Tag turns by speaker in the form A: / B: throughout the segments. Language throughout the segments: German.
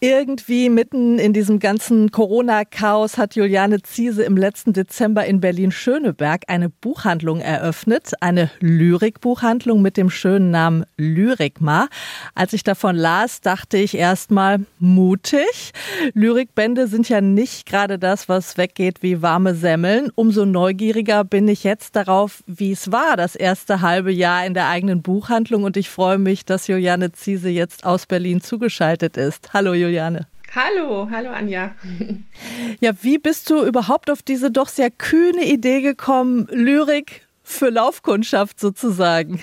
A: irgendwie mitten in diesem ganzen Corona-Chaos hat Juliane Ziese im letzten Dezember in Berlin-Schöneberg eine Buchhandlung eröffnet, eine Lyrikbuchhandlung mit dem schönen Namen Lyrikma. Als ich davon las, dachte ich erstmal mutig. Lyrikbände sind ja nicht gerade das, was weggeht wie warme Semmeln. Umso neugieriger bin ich jetzt darauf, wie es war, das erste halbe Jahr in der eigenen Buchhandlung und ich freue mich, dass Juliane Ziese jetzt aus Berlin zugeschaltet ist. Hallo Juliane. Juliane.
B: Hallo, hallo Anja.
A: Ja, wie bist du überhaupt auf diese doch sehr kühne Idee gekommen, Lyrik für Laufkundschaft sozusagen?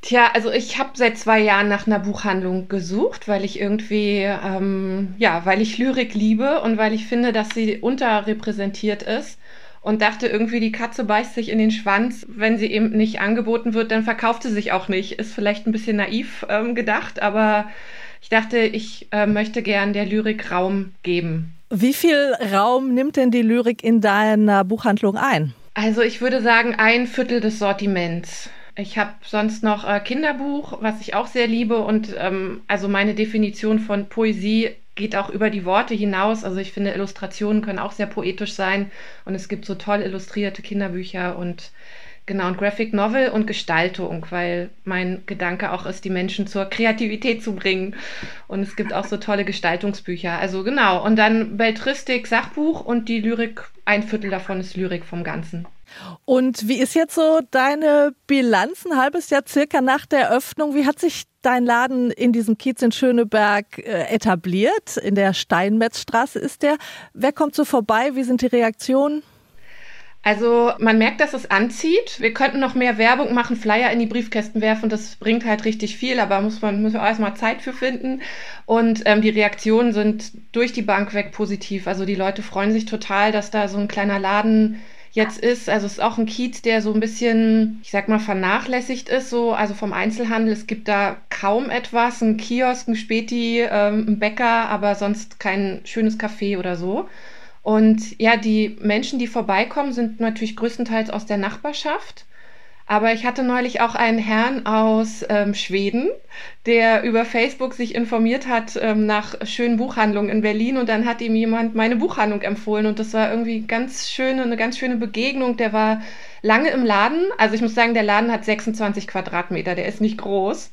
B: Tja, also ich habe seit zwei Jahren nach einer Buchhandlung gesucht, weil ich irgendwie, ähm, ja, weil ich Lyrik liebe und weil ich finde, dass sie unterrepräsentiert ist und dachte irgendwie, die Katze beißt sich in den Schwanz. Wenn sie eben nicht angeboten wird, dann verkauft sie sich auch nicht. Ist vielleicht ein bisschen naiv ähm, gedacht, aber ich dachte, ich äh, möchte gern der Lyrik Raum geben.
A: Wie viel Raum nimmt denn die Lyrik in deiner Buchhandlung ein?
B: Also ich würde sagen, ein Viertel des Sortiments. Ich habe sonst noch äh, Kinderbuch, was ich auch sehr liebe. Und ähm, also meine Definition von Poesie geht auch über die Worte hinaus. Also ich finde, Illustrationen können auch sehr poetisch sein. Und es gibt so toll illustrierte Kinderbücher und Genau, und Graphic Novel und Gestaltung, weil mein Gedanke auch ist, die Menschen zur Kreativität zu bringen. Und es gibt auch so tolle Gestaltungsbücher. Also genau. Und dann Beltristik, Sachbuch und die Lyrik, ein Viertel davon ist Lyrik vom Ganzen.
A: Und wie ist jetzt so deine Bilanz ein halbes Jahr circa nach der Öffnung? Wie hat sich dein Laden in diesem Kiez in Schöneberg äh, etabliert? In der Steinmetzstraße ist der. Wer kommt so vorbei? Wie sind die Reaktionen?
B: Also man merkt, dass es anzieht. Wir könnten noch mehr Werbung machen, Flyer in die Briefkästen werfen. Das bringt halt richtig viel, aber muss man muss man erstmal Zeit für finden. Und ähm, die Reaktionen sind durch die Bank weg positiv. Also die Leute freuen sich total, dass da so ein kleiner Laden jetzt ist. Also es ist auch ein Kiez, der so ein bisschen, ich sag mal, vernachlässigt ist, so, also vom Einzelhandel. Es gibt da kaum etwas, ein Kiosk, ein Späti, ähm, ein Bäcker, aber sonst kein schönes Café oder so. Und ja, die Menschen, die vorbeikommen, sind natürlich größtenteils aus der Nachbarschaft. Aber ich hatte neulich auch einen Herrn aus ähm, Schweden, der über Facebook sich informiert hat ähm, nach schönen Buchhandlungen in Berlin und dann hat ihm jemand meine Buchhandlung empfohlen und das war irgendwie ganz schöne, eine ganz schöne Begegnung. Der war lange im Laden. Also ich muss sagen, der Laden hat 26 Quadratmeter, der ist nicht groß.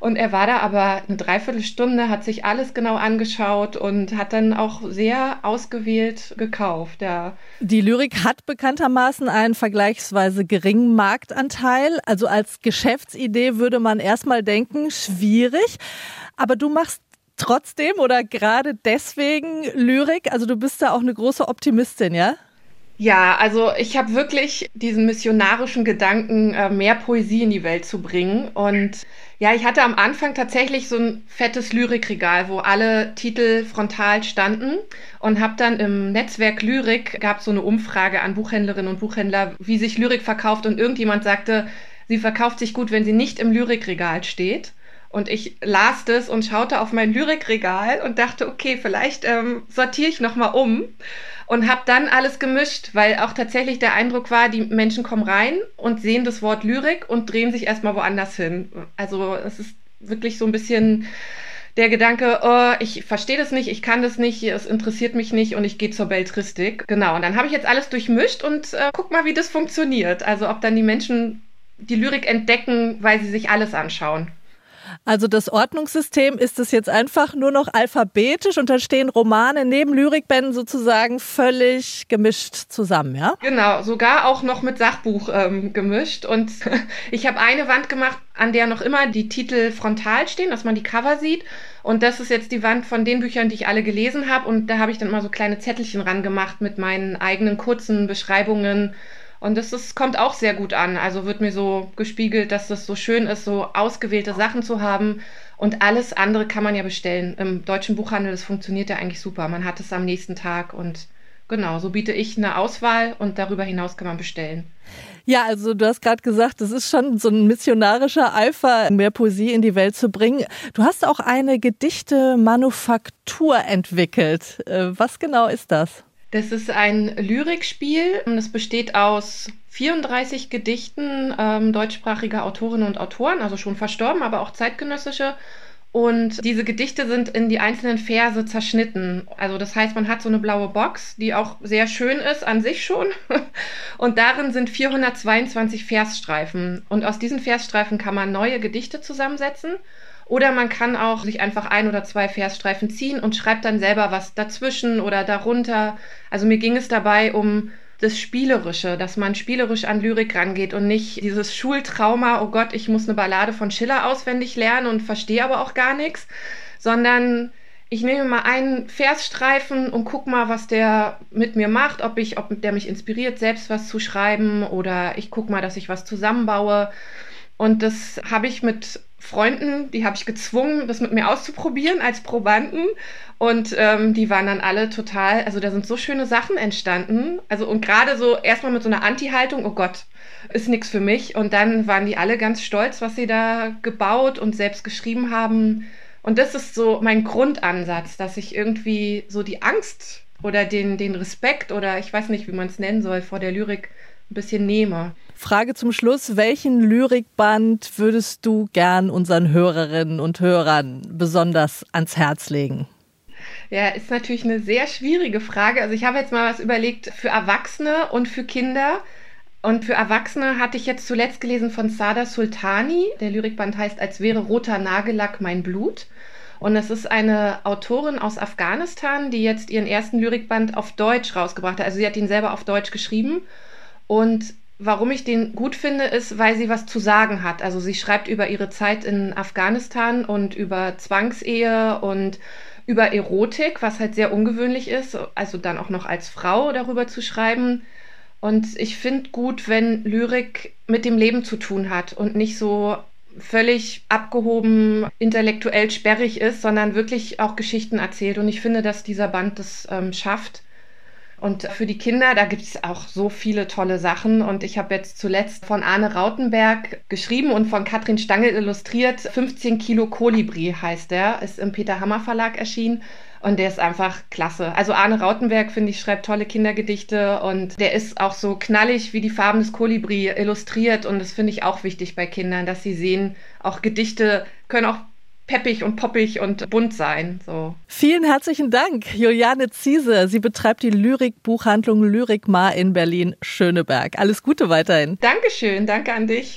B: Und er war da aber eine Dreiviertelstunde, hat sich alles genau angeschaut und hat dann auch sehr ausgewählt gekauft. Ja.
A: Die Lyrik hat bekanntermaßen einen vergleichsweise geringen Marktanteil. Also als Geschäftsidee würde man erstmal denken, schwierig. Aber du machst trotzdem oder gerade deswegen Lyrik. Also du bist da auch eine große Optimistin, ja?
B: Ja, also ich habe wirklich diesen missionarischen Gedanken, äh, mehr Poesie in die Welt zu bringen. Und ja, ich hatte am Anfang tatsächlich so ein fettes Lyrikregal, wo alle Titel frontal standen und habe dann im Netzwerk Lyrik gab so eine Umfrage an Buchhändlerinnen und Buchhändler, wie sich Lyrik verkauft. Und irgendjemand sagte, sie verkauft sich gut, wenn sie nicht im Lyrikregal steht. Und ich las das und schaute auf mein Lyrikregal und dachte, okay, vielleicht ähm, sortiere ich nochmal um und habe dann alles gemischt, weil auch tatsächlich der Eindruck war, die Menschen kommen rein und sehen das Wort Lyrik und drehen sich erstmal woanders hin. Also es ist wirklich so ein bisschen der Gedanke, oh, ich verstehe das nicht, ich kann das nicht, es interessiert mich nicht und ich gehe zur Beltristik. Genau, und dann habe ich jetzt alles durchmischt und äh, guck mal, wie das funktioniert. Also ob dann die Menschen die Lyrik entdecken, weil sie sich alles anschauen.
A: Also das Ordnungssystem ist es jetzt einfach nur noch alphabetisch und da stehen Romane neben Lyrikbänden sozusagen völlig gemischt zusammen, ja?
B: Genau, sogar auch noch mit Sachbuch ähm, gemischt. Und ich habe eine Wand gemacht, an der noch immer die Titel frontal stehen, dass man die Cover sieht. Und das ist jetzt die Wand von den Büchern, die ich alle gelesen habe. Und da habe ich dann mal so kleine Zettelchen ran gemacht mit meinen eigenen kurzen Beschreibungen und das ist, kommt auch sehr gut an. Also wird mir so gespiegelt, dass das so schön ist, so ausgewählte Sachen zu haben. Und alles andere kann man ja bestellen. Im deutschen Buchhandel, das funktioniert ja eigentlich super. Man hat es am nächsten Tag und genau, so biete ich eine Auswahl und darüber hinaus kann man bestellen.
A: Ja, also du hast gerade gesagt, das ist schon so ein missionarischer Eifer, mehr Poesie in die Welt zu bringen. Du hast auch eine Gedichte-Manufaktur entwickelt. Äh, was genau ist das?
B: Das ist ein Lyrikspiel. Das besteht aus 34 Gedichten ähm, deutschsprachiger Autorinnen und Autoren, also schon verstorben, aber auch zeitgenössische. Und diese Gedichte sind in die einzelnen Verse zerschnitten. Also das heißt, man hat so eine blaue Box, die auch sehr schön ist an sich schon. Und darin sind 422 Versstreifen. Und aus diesen Versstreifen kann man neue Gedichte zusammensetzen. Oder man kann auch sich einfach ein oder zwei Versstreifen ziehen und schreibt dann selber was dazwischen oder darunter. Also mir ging es dabei um das Spielerische, dass man spielerisch an Lyrik rangeht und nicht dieses Schultrauma, oh Gott, ich muss eine Ballade von Schiller auswendig lernen und verstehe aber auch gar nichts, sondern ich nehme mal einen Versstreifen und guck mal, was der mit mir macht, ob ich, ob der mich inspiriert, selbst was zu schreiben oder ich guck mal, dass ich was zusammenbaue. Und das habe ich mit Freunden, die habe ich gezwungen, das mit mir auszuprobieren als Probanden. Und ähm, die waren dann alle total, also da sind so schöne Sachen entstanden. Also und gerade so erstmal mit so einer Anti-Haltung, oh Gott, ist nichts für mich. Und dann waren die alle ganz stolz, was sie da gebaut und selbst geschrieben haben. Und das ist so mein Grundansatz, dass ich irgendwie so die Angst oder den, den Respekt oder ich weiß nicht, wie man es nennen soll, vor der Lyrik ein bisschen nehme.
A: Frage zum Schluss. Welchen Lyrikband würdest du gern unseren Hörerinnen und Hörern besonders ans Herz legen?
B: Ja, ist natürlich eine sehr schwierige Frage. Also ich habe jetzt mal was überlegt für Erwachsene und für Kinder. Und für Erwachsene hatte ich jetzt zuletzt gelesen von Sada Sultani. Der Lyrikband heißt Als wäre roter Nagellack mein Blut. Und es ist eine Autorin aus Afghanistan, die jetzt ihren ersten Lyrikband auf Deutsch rausgebracht hat. Also sie hat ihn selber auf Deutsch geschrieben. Und warum ich den gut finde, ist, weil sie was zu sagen hat. Also sie schreibt über ihre Zeit in Afghanistan und über Zwangsehe und über Erotik, was halt sehr ungewöhnlich ist, also dann auch noch als Frau darüber zu schreiben. Und ich finde gut, wenn Lyrik mit dem Leben zu tun hat und nicht so völlig abgehoben, intellektuell sperrig ist, sondern wirklich auch Geschichten erzählt. Und ich finde, dass dieser Band das ähm, schafft. Und für die Kinder, da gibt es auch so viele tolle Sachen. Und ich habe jetzt zuletzt von Arne Rautenberg geschrieben und von Katrin Stangel illustriert. 15 Kilo Kolibri heißt der, ist im Peter Hammer Verlag erschienen. Und der ist einfach klasse. Also Arne Rautenberg, finde ich, schreibt tolle Kindergedichte und der ist auch so knallig wie die Farben des Kolibri illustriert. Und das finde ich auch wichtig bei Kindern, dass sie sehen, auch Gedichte können auch peppig und poppig und bunt sein. So.
A: Vielen herzlichen Dank, Juliane Ziese. Sie betreibt die Lyrikbuchhandlung Lyrikmar in Berlin-Schöneberg. Alles Gute weiterhin.
B: Dankeschön, danke an dich.